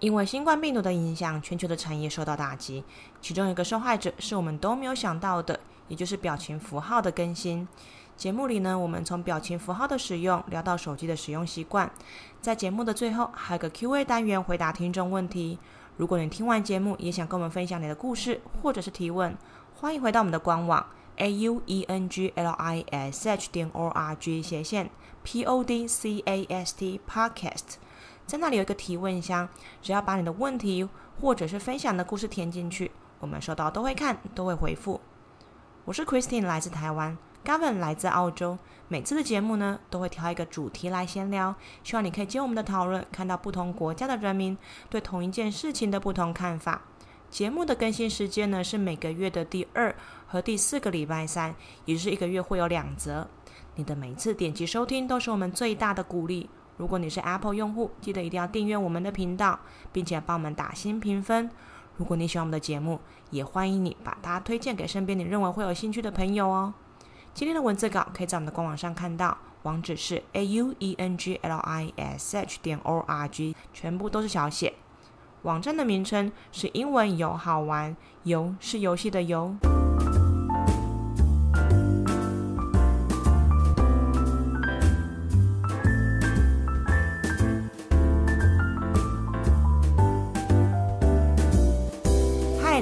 因为新冠病毒的影响，全球的产业受到打击，其中一个受害者是我们都没有想到的，也就是表情符号的更新。节目里呢，我们从表情符号的使用聊到手机的使用习惯，在节目的最后还有个 Q&A 单元，回答听众问题。如果你听完节目也想跟我们分享你的故事或者是提问，欢迎回到我们的官网 a u e n g l i s h 点 o r g 斜线 p o d c a s t podcast。在那里有一个提问箱，只要把你的问题或者是分享的故事填进去，我们收到都会看，都会回复。我是 Christine，来自台湾；Gavin 来自澳洲。每次的节目呢，都会挑一个主题来闲聊，希望你可以接我们的讨论，看到不同国家的人民对同一件事情的不同看法。节目的更新时间呢，是每个月的第二和第四个礼拜三，也就是一个月会有两则。你的每次点击收听都是我们最大的鼓励。如果你是 Apple 用户，记得一定要订阅我们的频道，并且帮我们打新评分。如果你喜欢我们的节目，也欢迎你把它推荐给身边你认为会有兴趣的朋友哦。今天的文字稿可以在我们的官网上看到，网址是 a u e n g l i s h 点 o r g，全部都是小写。网站的名称是英文游好玩，游是游戏的游。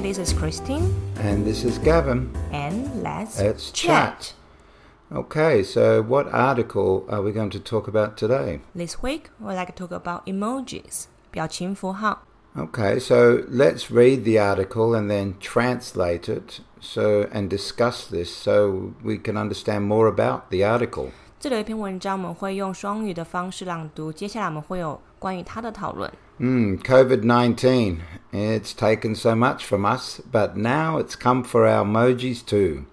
This is Christine. And this is Gavin. And let's, let's chat. chat. Okay, so what article are we going to talk about today? This week, we'd like to talk about emojis, 表情符号. Okay, so let's read the article and then translate it so and discuss this so we can understand more about the article. 这里有一篇文章，我们会用双语的方式朗读。接下来我们会有关于它的讨论。 Mm, COVID 19. It's taken so much from us, but now it's come for our emojis too.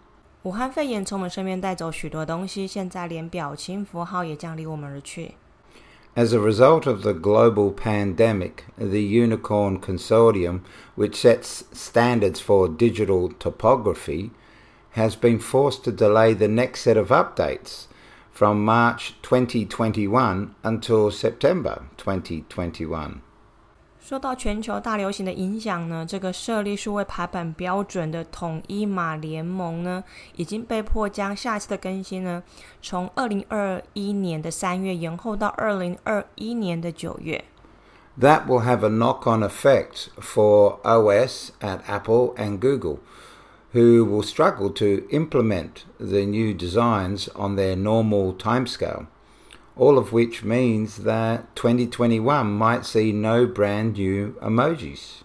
武汉肺炎从我们身边带走许多东西，现在连表情符号也将离我们而去。As a result of the global pandemic, the Unicode Consortium, which sets standards for digital topography, has been forced to delay the next set of updates from March 2021 until September 2021. 受到全球大流行的影响呢，这个设立数位排版标准的统一码联盟呢，已经被迫将下一次的更新呢，从二零二一年的三月延后到二零二一年的九月。That will have a knock-on effect for OS at Apple and Google, who will struggle to implement the new designs on their normal timescale all of which means that 2021 might see no brand new emojis.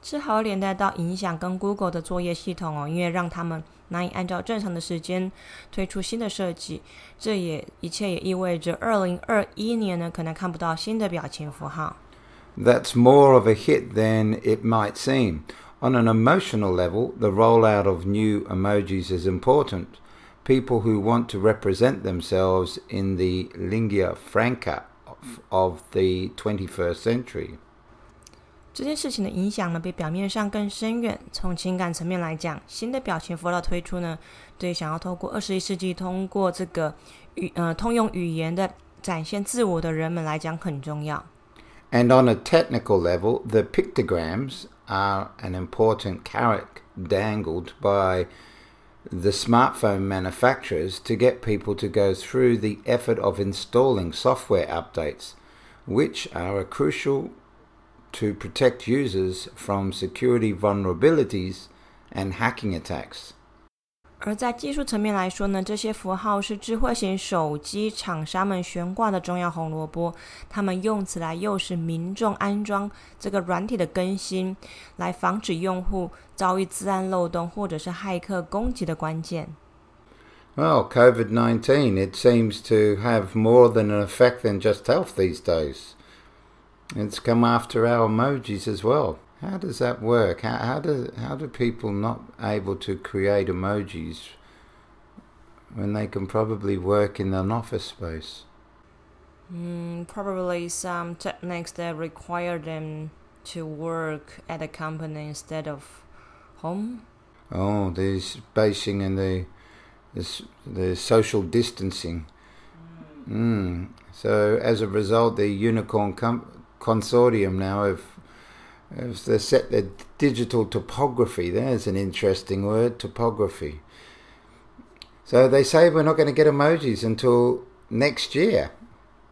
这还连带到影响跟 Google 的作业系统哦，因为让他们难以按照正常的时间推出新的设计。这也一切也意味着二零二一年呢，可能看不到新的表情符号。That's more of a hit than it might seem. On an emotional level, the rollout of new emojis is important people who want to represent themselves in the lingua franca of, of the 21st century. 这件事情的影响呢，比表面上更深远。从情感层面来讲，新的表情符号推出呢，对想要透过二十一世纪通过这个语呃通用语言的展现自我的人们来讲很重要。And on a technical level, the pictograms are an important carrot dangled by the smartphone manufacturers to get people to go through the effort of installing software updates, which are crucial to protect users from security vulnerabilities and hacking attacks. 而在技术层面来说呢，这些符号是智慧型手机厂商们悬挂的重要红萝卜。他们用此来诱使民众安装这个软体的更新，来防止用户遭遇自安漏洞或者是骇客攻击的关键。Well, COVID 19, it seems to have more than an effect than just health these days. It's come after our emojis as well. How does that work? How, how do how do people not able to create emojis when they can probably work in an office space? Mm, probably some techniques that require them to work at a company instead of home. Oh, the spacing and the the, the social distancing. Mm. So as a result, the unicorn com- consortium now have If they set their digital topography, there's an interesting word, topography. So they say we're not going to get emojis until next year.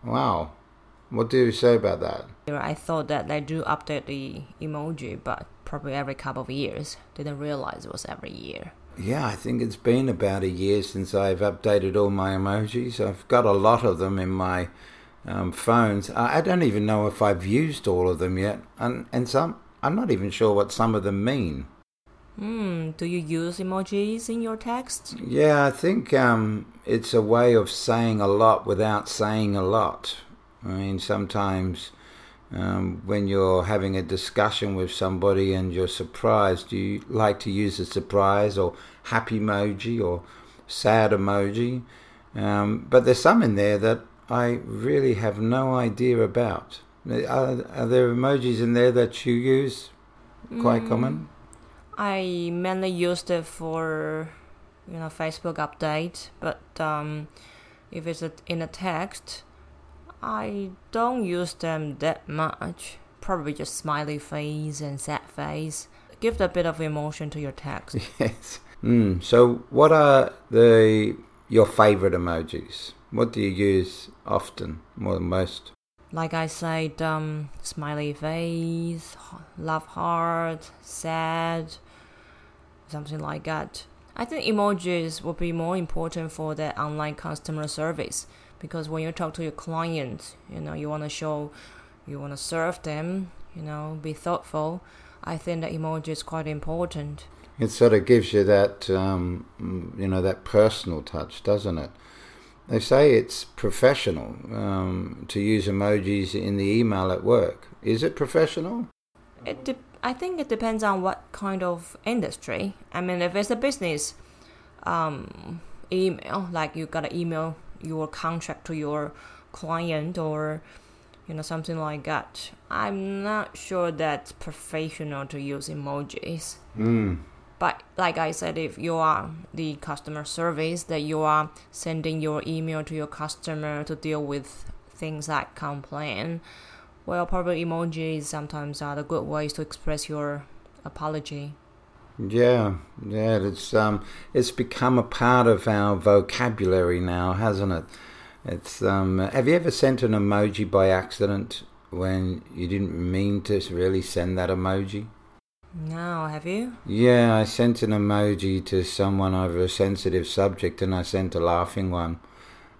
Wow. What do you say about that? I thought that they do update the emoji, but probably every couple of years. Didn't realize it was every year. Yeah, I think it's been about a year since I've updated all my emojis. I've got a lot of them in my um, phones. I, I don't even know if I've used all of them yet, and and some I'm not even sure what some of them mean. Hmm. Do you use emojis in your text? Yeah, I think um, it's a way of saying a lot without saying a lot. I mean, sometimes um, when you're having a discussion with somebody and you're surprised, do you like to use a surprise or happy emoji or sad emoji. Um, but there's some in there that I really have no idea about. Are, are there emojis in there that you use? Quite mm, common. I mainly used it for, you know, Facebook update. But um, if it's a, in a text, I don't use them that much. Probably just smiley face and sad face. Give a bit of emotion to your text. Yes. Mm, so, what are the your favorite emojis? What do you use often, more than most? Like I said, um, smiley face, love heart, sad, something like that. I think emojis will be more important for the online customer service because when you talk to your client, you know, you want to show, you want to serve them, you know, be thoughtful. I think that emoji is quite important. It sort of gives you that, um, you know, that personal touch, doesn't it? They say it's professional um, to use emojis in the email at work. Is it professional? It de- I think it depends on what kind of industry. I mean, if it's a business um, email, like you got to email your contract to your client or you know something like that. I'm not sure that's professional to use emojis. Mm. But like I said, if you are the customer service, that you are sending your email to your customer to deal with things like complaint, well, probably emojis sometimes are the good ways to express your apology. Yeah, yeah, it's um, it's become a part of our vocabulary now, hasn't it? It's um, have you ever sent an emoji by accident when you didn't mean to really send that emoji? No, have you? Yeah, I sent an emoji to someone over a sensitive subject, and I sent a laughing one,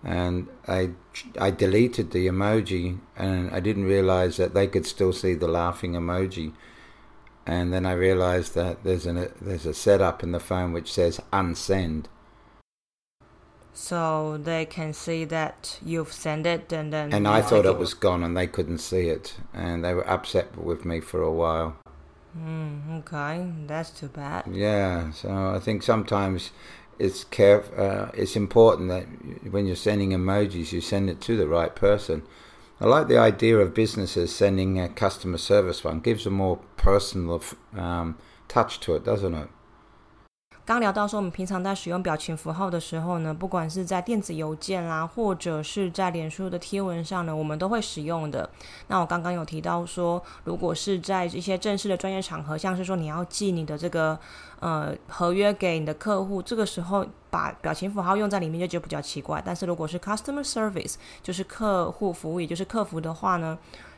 and I I deleted the emoji, and I didn't realize that they could still see the laughing emoji and then I realised that there's a there's a setup in the phone which says unsend. So they can see that you've sent it, and then. And I thought it was gone, and they couldn't see it, and they were upset with me for a while. Mm, okay, that's too bad. Yeah, so I think sometimes it's care uh, it's important that when you're sending emojis, you send it to the right person. I like the idea of businesses sending a customer service one. Gives a more personal um, touch to it, doesn't it? 刚聊到说，我们平常在使用表情符号的时候呢，不管是在电子邮件啦，或者是在脸书的贴文上呢，我们都会使用的。那我刚刚有提到说，如果是在一些正式的专业场合，像是说你要寄你的这个呃合约给你的客户，这个时候把表情符号用在里面就觉得比较奇怪。但是如果是 customer service，就是客户服务，也就是客服的话呢？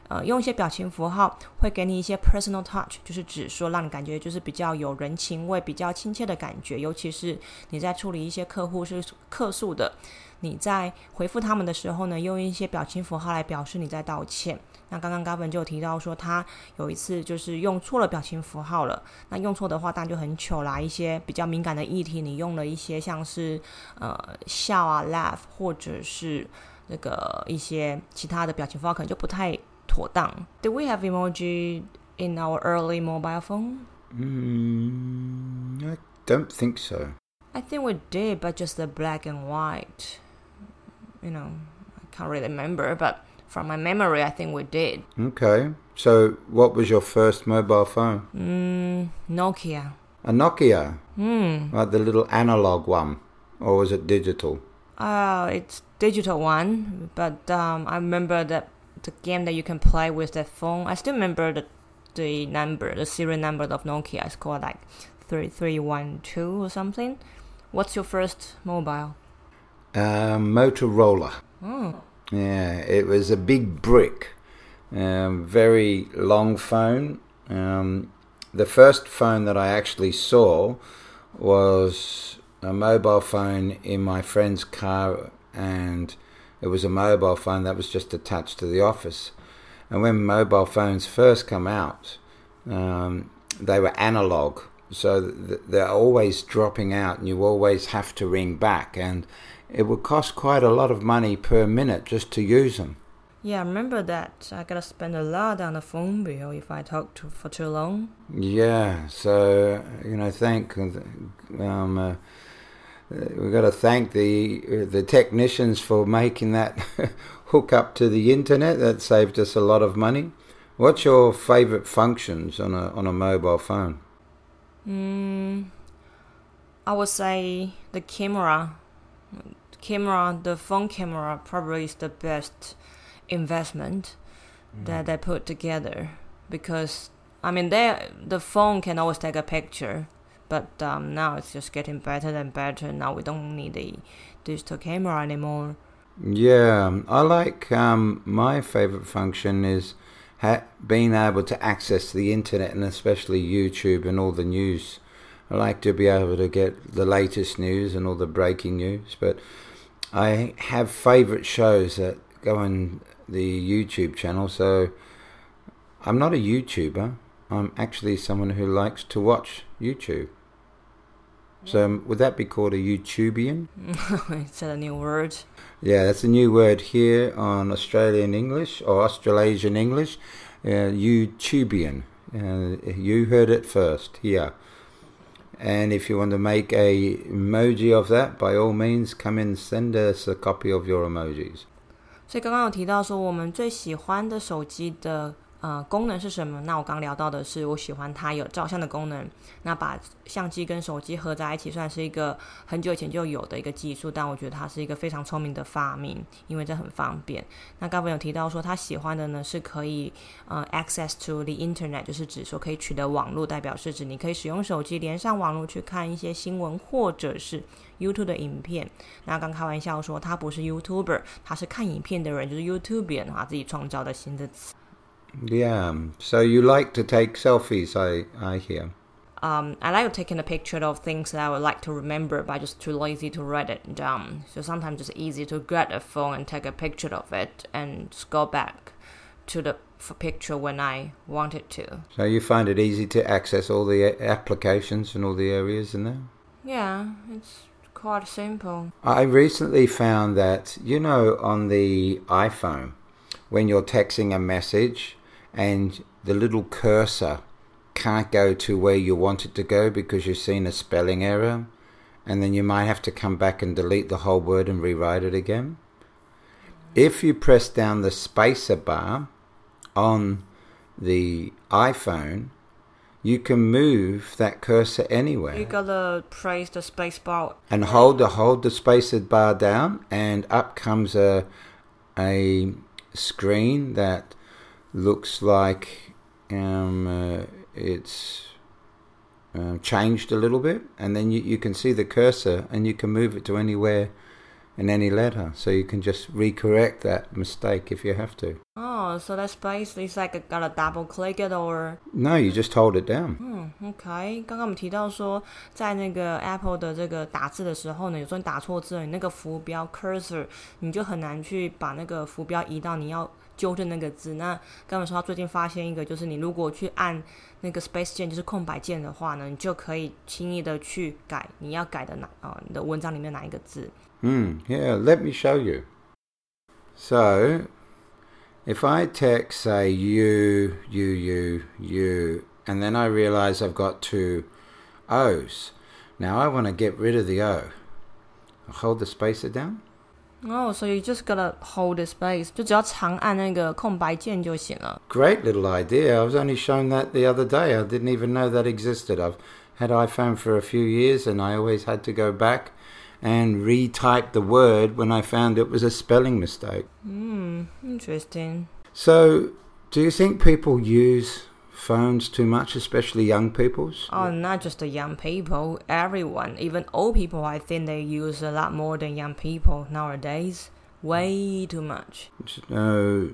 呃，用一些表情符号会给你一些 personal touch，就是指说让你感觉就是比较有人情味、比较亲切的感觉。尤其是你在处理一些客户是客诉的，你在回复他们的时候呢，用一些表情符号来表示你在道歉。那刚刚 Gavin 就提到说，他有一次就是用错了表情符号了。那用错的话，当然就很糗啦。一些比较敏感的议题，你用了一些像是呃笑啊 laugh，或者是那个一些其他的表情符号，可能就不太。妥当。Do we have emoji in our early mobile phone? Mm, I don't think so. I think we did, but just the black and white. You know, I can't really remember, but from my memory, I think we did. Okay. So, what was your first mobile phone? Mm, Nokia. A Nokia? Hmm. Like the little analog one? Or was it digital? Uh, it's digital one, but um, I remember that the game that you can play with that phone. I still remember the the number, the serial number of Nokia is called like 3312 or something. What's your first mobile? Um, Motorola. Oh. Yeah, it was a big brick, um, very long phone. Um, the first phone that I actually saw was a mobile phone in my friend's car, and it was a mobile phone that was just attached to the office. And when mobile phones first come out, um, they were analog, so th- they're always dropping out, and you always have to ring back, and it would cost quite a lot of money per minute just to use them. Yeah, I remember that. I gotta spend a lot on the phone bill if I talk to for too long. Yeah, so you know, thank um, uh, Uh, we got to thank the uh, the technicians for making that hook up to the internet. That saved us a lot of money. What's your favorite functions on a on a mobile phone? Mm, I would say the camera. Camera, the phone camera probably is the best investment mm. that they put together because I mean they the phone can always take a picture, but um, now it's just getting better and better. Now we don't need a digital camera anymore. Yeah, I like um, my favorite function is ha- being able to access the internet and especially YouTube and all the news. I like to be able to get the latest news and all the breaking news, but I have favorite shows that go on the YouTube channel, so I'm not a YouTuber. I'm actually someone who likes to watch YouTube. So um, would that be called a YouTubian? it's a new word. Yeah, that's a new word here on Australian English or Australasian English. Uh, YouTubian. Uh, you heard it first here. And if you want to make a emoji of that, by all means, come and send us a copy of your emojis. 所以刚刚有提到说，我们最喜欢的手机的 呃功能是什么？那我刚聊到的是，我喜欢它有照相的功能。那把相机跟手机合在一起，算是一个很久以前就有的一个技术，但我觉得它是一个非常聪明的发明，因为这很方便。那刚刚有提到说，他喜欢的呢是可以呃 access to the internet，就是指说可以取得网络，代表是指你可以使用手机连上网络去看一些新闻或者是 YouTube 的影片。那刚开玩笑说他不是 YouTuber，他是看影片的人，就是 YouTuber 啊，自己创造的新的词。Yeah, so you like to take selfies, I, I hear. Um, I like taking a picture of things that I would like to remember, but I'm just too lazy to write it down. So sometimes it's easy to grab a phone and take a picture of it and go back to the picture when I wanted to. So you find it easy to access all the applications and all the areas in there? Yeah, it's quite simple. I recently found that, you know, on the iPhone, when you're texting a message and the little cursor can't go to where you want it to go because you've seen a spelling error, and then you might have to come back and delete the whole word and rewrite it again. If you press down the spacer bar on the iPhone, you can move that cursor anywhere You gotta press the space bar. and hold the hold the spacer bar down and up comes a a screen that looks like um, uh, it's uh, changed a little bit and then you, you can see the cursor and you can move it to anywhere in any letter so you can just recorrect that mistake if you have to Oh, so that space is like I gotta double click it or no you just hold it down 嗯，OK。刚刚我们提到说，在那个 Apple 的这个打字的时候呢，有时候你打错字了，你那个浮标 cursor 你就很难去把那个浮标移到你要 纠正那个字。那刚刚说他最近发现一个，就是你如果去按那个 space 键，就是空白键的话呢，你就可以轻易的去改你要改的哪啊、你的文章里面哪一个字。 Hmm, yeah, let me show you. So, if I text, say, you, you, you, you, and then I realize I've got two O's, now I want to get rid of the O. I hold the spacer down. 哦、所以 just gotta hold the space，就只要长按那个空白键就行了。 Great little idea. I was only shown that the other day. I didn't even know that existed. I've had iPhone for a few years and I always had to go back and retype the word when I found it was a spelling mistake. Hmm, interesting. So, do you think people use phones too much, especially young people's? Oh, not just the young people, everyone, even old people, I think they use a lot more than young people nowadays. Way too much. So,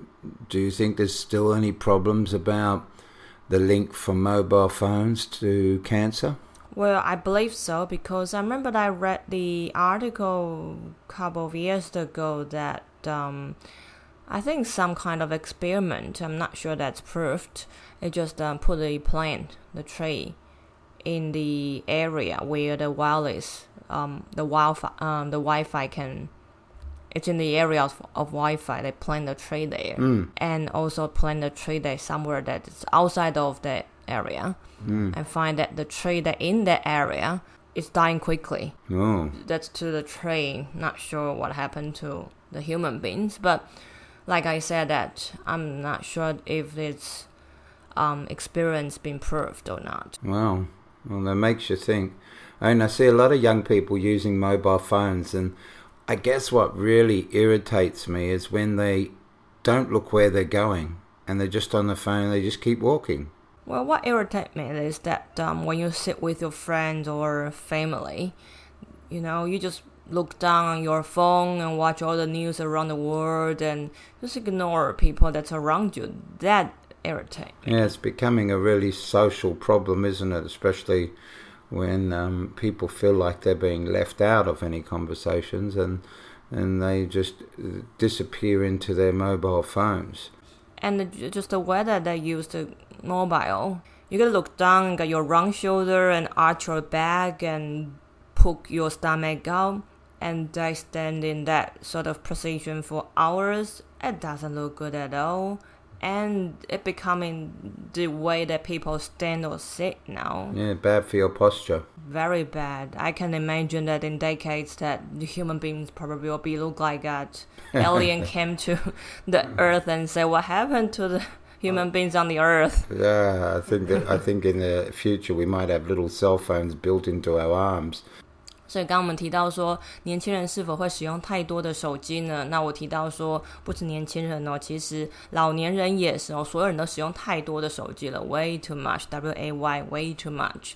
do you think there's still any problems about the link from mobile phones to cancer? Well, I believe so because I remember I read the article a couple of years ago that um, I think some kind of experiment. I'm not sure that's proved. It just um, put a plant, the tree, in the area where the wireless, um, the Wi-Fi, um, the Wi-Fi can. It's in the area of, of Wi-Fi. They plant the tree there, Mm. and also plant the tree there somewhere that's outside of the area, Mm. and find that the tree that in that area is dying quickly Oh, that's to the tree. Not sure what happened to the human beings, but like I said, that I'm not sure if it's um, experience been proved or not. wow. Well, that makes you think. And I see a lot of young people using mobile phones, and I guess what really irritates me is when they don't look where they're going and they're just on the phone and they just keep walking. Well, what irritates me is that um, when you sit with your friends or family, you know, you just look down on your phone and watch all the news around the world and just ignore people that's around you. That irritates. Yeah, it's becoming a really social problem, isn't it? Especially when um, people feel like they're being left out of any conversations and and they just uh, disappear into their mobile phones. and just the way that they use the mobile. You gotta look down and get your wrong shoulder and arch your back and poke your stomach out, and they stand in that sort of position for hours. It doesn't look good at all, and it becoming the way that people stand or sit now. Yeah, bad for your posture. Very bad. I can imagine that in decades that the human beings probably will be look like that. Alien came to the earth and said, "What happened to the human uh, beings on the earth?" Yeah, I think that I think in the future we might have little cell phones built into our arms. 所以刚刚我们提到说，年轻人是否会使用太多的手机呢？那我提到说，不止年轻人哦，其实老年人也是哦，所有人都使用太多的手机了，way too much，w a y way too much。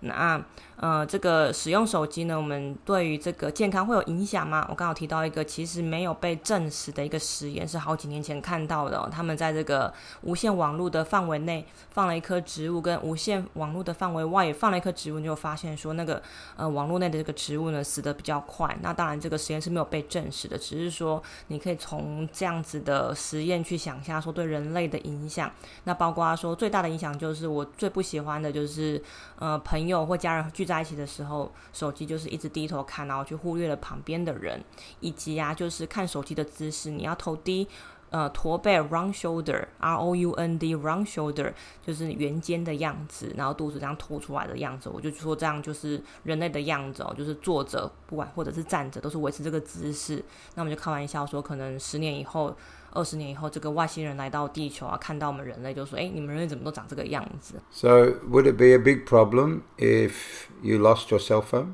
那呃，这个使用手机呢，我们对于这个健康会有影响吗？我刚好提到一个其实没有被证实的一个实验，是好几年前看到的、他们在这个无线网络的范围内放了一棵植物，跟无线网络的范围外也放了一棵植物，就发现说那个呃网络内的这个植物呢死得比较快。那当然这个实验是没有被证实的，只是说你可以从这样子的实验去想象说对人类的影响。那包括说最大的影响就是我最不喜欢的就是呃朋友或家人聚在一起的时候，手机就是一直低头看，然后去忽略了旁边的人，以及啊就是看手机的姿势，你要头低。呃，驼背 （round shoulder），R O U N D，round shoulder 就是圆肩的样子，然后肚子这样凸出来的样子。我就说这样就是人类的样子哦，就是坐着不管或者是站着，都是维持这个姿势。那我们就开玩笑说，可能十年以后、二十年以后，这个外星人来到地球啊，看到我们人类就说：“哎，你们人类怎么都长这个样子 So, would it be a big problem if you lost your cell phone?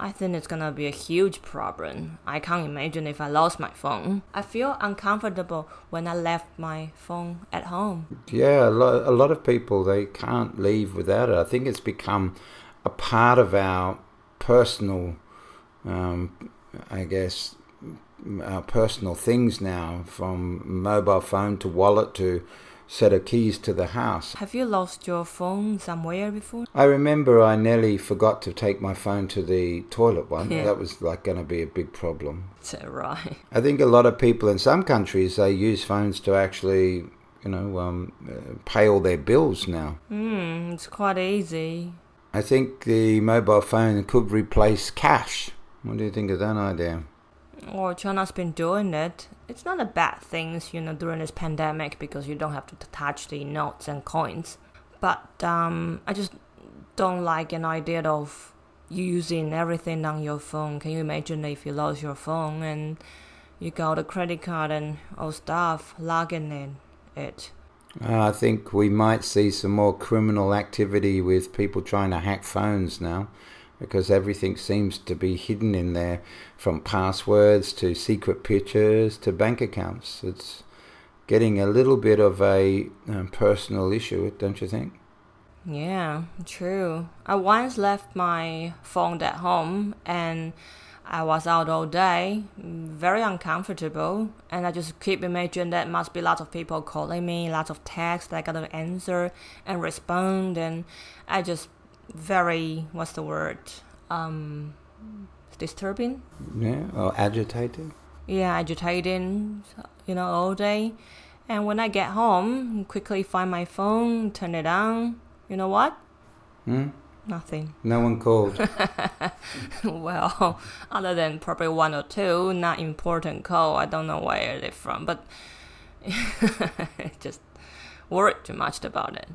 ？”I think it's gonna be a huge problem. I can't imagine if I lost my phone. I feel uncomfortable when I left my phone at home. Yeah, a lot, a lot of people they can't leave without it. I think it's become a part of our personal, um, I guess, our personal things now, from mobile phone to wallet to set of keys to the house. Have you lost your phone somewhere before? I remember I nearly forgot to take my phone to the toilet one. Yeah. That was like going to be a big problem. Right? I think a lot of people in some countries they use phones to actually, you know, um, uh, pay all their bills now. Hmm, it's quite easy. I think the mobile phone could replace cash. What do you think of that idea? Or China's been doing it. It's not a bad thing, you know, during this pandemic because you don't have to touch the notes and coins. But um, I just don't like an idea of using everything on your phone. Can you imagine if you lost your phone and you got a credit card and all stuff logging in it? Uh, I think we might see some more criminal activity with people trying to hack phones now because everything seems to be hidden in there from passwords to secret pictures to bank accounts. It's getting a little bit of a um, personal issue, don't you think? Yeah, true. I once left my phone at home and I was out all day, very uncomfortable, and I just keep imagining that must be lots of people calling me, lots of texts that I gotta answer and respond, and I just very what's the word um disturbing? Yeah, or agitated. yeah agitating you know all day. And when i get home quickly find my phone turn it on. You know what? Hmm? nothing. No one called. well other than probably one or two not important call. I don't know where they're from but just worried too much about it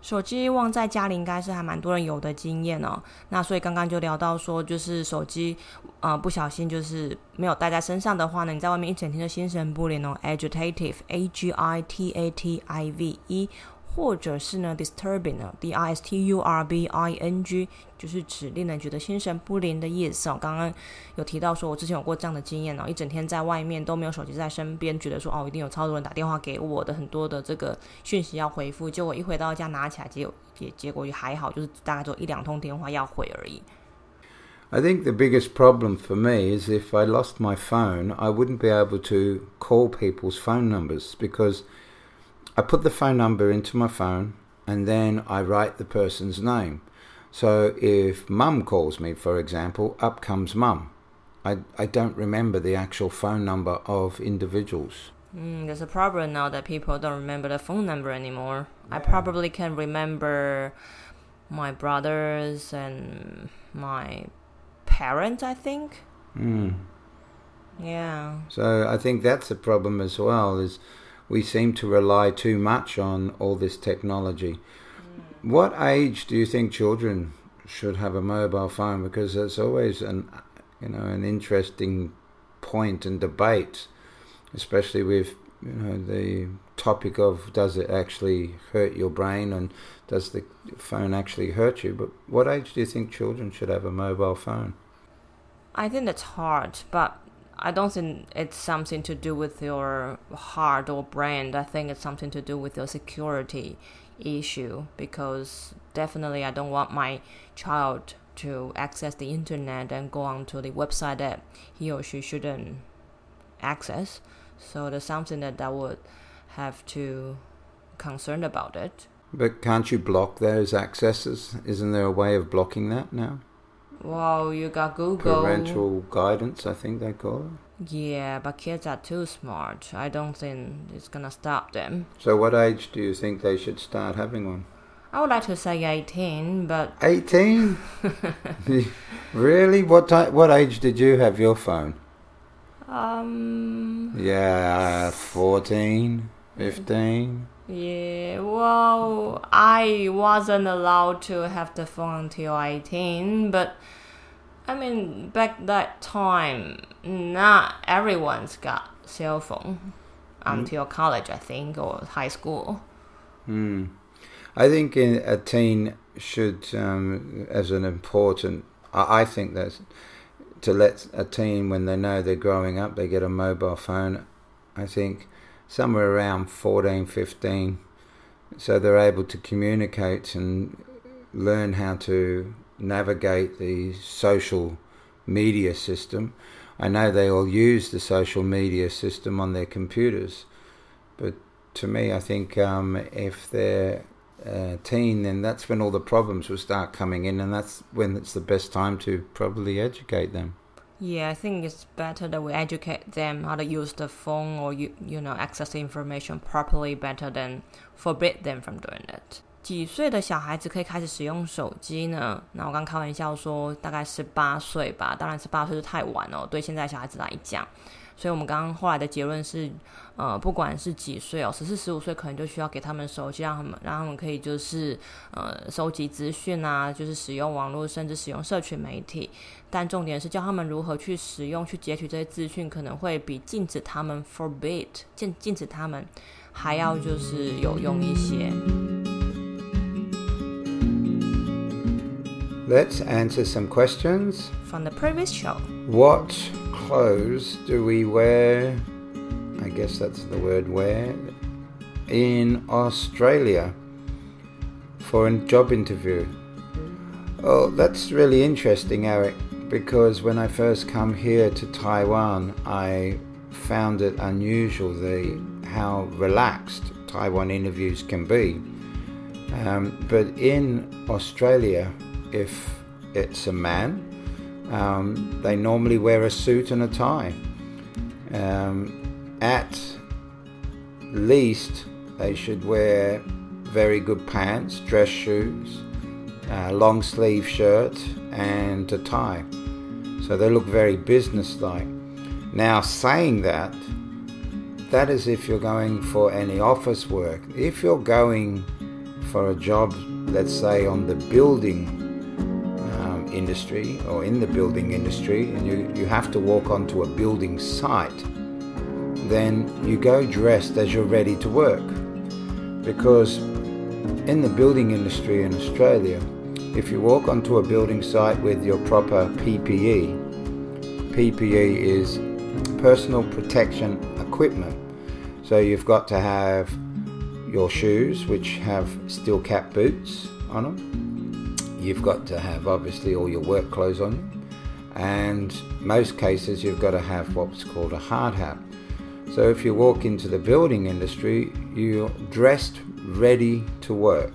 手机忘在家里应该是还蛮多人有的经验哦。那所以刚刚就聊到说，就是手机呃不小心就是没有带在身上的话呢，你在外面一整天就心神不宁哦，agitative，a g i t a t i v e，或者是呢 disturbing 呢，d i s t u r b i n g，就是指令人觉得心神不宁的意思哦。刚刚有提到说，我之前有过这样的经验哦，一整天在外面都没有手机在身边，觉得说哦，一定有超多人打电话给我的，很多的这个讯息要回复，结果一回到家拿起来，结果结结果也还好，就是大概就一两通电话要回而已。I think the biggest problem for me is if I lost my phone, I wouldn't be able to call people's phone numbers because I put the phone number into my phone and then I write the person's name. So if mum calls me, for example, up comes mum. I, I don't remember the actual phone number of individuals. Mm, there's a problem now that people don't remember the phone number anymore. I probably can remember my brothers and my parents, I think. Mm. Yeah. So I think that's a problem as well. Is we seem to rely too much on all this technology. Mm. What age do you think children should have a mobile phone? Because there's always an you know an interesting point and debate, especially with you know the topic of does it actually hurt your brain and does the phone actually hurt you? But what age do you think children should have a mobile phone? I think it's hard, but I don't think it's something to do with your heart or brain. I think it's something to do with your security issue because definitely I don't want my child to access the internet and go onto the website that he or she shouldn't access. So there's something that I would have to concern about it. But can't you block those accesses? Isn't there a way of blocking that now? Well, you got Google. Parental guidance, I think they call it. Yeah, but kids are too smart. I don't think it's gonna stop them. So, what age do you think they should start having one? I would like to say 18, but 18? really? What ti- What age did you have your phone? um, Yeah, 14, 15. Yeah. Well, I wasn't allowed to have the phone until 18, but I mean, back that time, not everyone's got cell phone until college, I think, or high school. Hmm. I think in, a teen should, um, as an important, I, I think that to let a teen, when they know they're growing up, they get a mobile phone. I think somewhere around 14, 15, so they're able to communicate and learn how to navigate the social media system. I know they all use the social media system on their computers, but to me, I think um, if they're uh, teen, then that's when all the problems will start coming in, and that's when it's the best time to probably educate them. Yeah, I think it's better that we educate them how to use the phone or you you know access the information properly better than forbid them from doing it. 几岁的小孩子可以开始使用手机呢？那我刚开玩笑说大概十八岁吧，当然十八岁是太晚了，对现在小孩子来讲。 所以我们刚刚后来的结论是，呃，不管是几岁哦，十四、十五岁可能就需要给他们手机，让他们让他们可以就是呃收集资讯啊，就是使用网络，甚至使用社群媒体。但重点是教他们如何去使用、去截取这些资讯，可能会比禁止他们 forbid 禁禁止他们还要就是有用一些。Let's answer some questions. From the previous show, What clothes do we wear? I guess that's the word wear. in Australia for a job interview. Oh, that's really interesting, Eric, because when I first come here to Taiwan, I found it unusual the how relaxed Taiwan interviews can be. Um, but in Australia, if it's a man, um, they normally wear a suit and a tie. Um, at least, they should wear very good pants, dress shoes, a long sleeve shirt, and a tie. So they look very businesslike. Now, saying that, that is if you're going for any office work. If you're going for a job, let's say on the building industry or in the building industry, and you, you have to walk onto a building site, then you go dressed as you're ready to work. Because in the building industry in Australia, if you walk onto a building site with your proper PPE, PPE is personal protection equipment. So you've got to have your shoes, which have steel cap boots on them. You've got to have obviously all your work clothes on. And most cases, you've got to have what's called a hard hat. So if you walk into the building industry, you're dressed ready to work.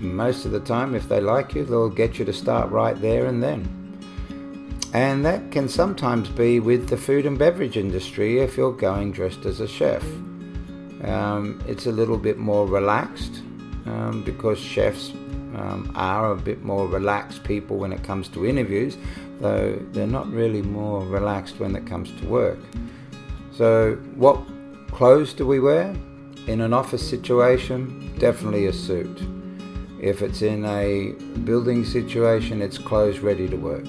Most of the time, if they like you, they'll get you to start right there and then. And that can sometimes be with the food and beverage industry if you're going dressed as a chef. Um, it's a little bit more relaxed um, because chefs um, are a bit more relaxed people when it comes to interviews, though they're not really more relaxed when it comes to work. So, what clothes do we wear? In an office situation, definitely a suit. If it's in a building situation, it's clothes ready to work.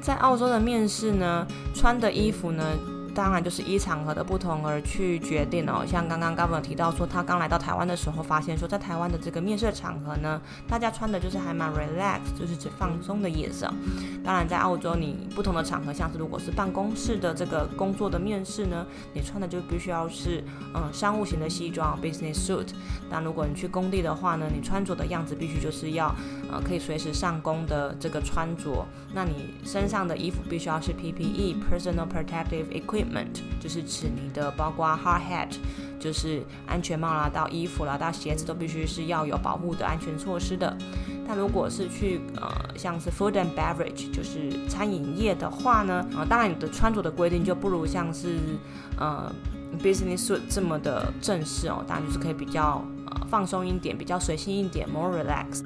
在澳洲的面试呢，穿的衣服呢， 当然就是依场合的不同而去决定哦。像刚刚 Gavin 提到说，他刚来到台湾的时候，发现说在台湾的这个面试场合呢，大家穿的就是还蛮 relax，就是指放松的意思。当然，在澳洲你不同的场合，像是如果是办公室的这个工作的面试呢，你穿的就必须要是嗯商务型的西装 business suit。但如果你去工地的话呢，你穿着的样子必须就是要呃可以随时上工的这个穿着。那你身上的衣服必须要是 PPE personal protective equipment，就是指你的包括 hard hat，就是安全帽啦，到衣服啦，到鞋子都必须是要有保护的安全措施的。但如果是去呃像是 food and beverage，就是餐饮业的话呢，啊，当然你的穿着的规定就不如像是呃 business suit 这么的正式哦，当然就是可以比较呃放松一点，比较随性一点，more relaxed。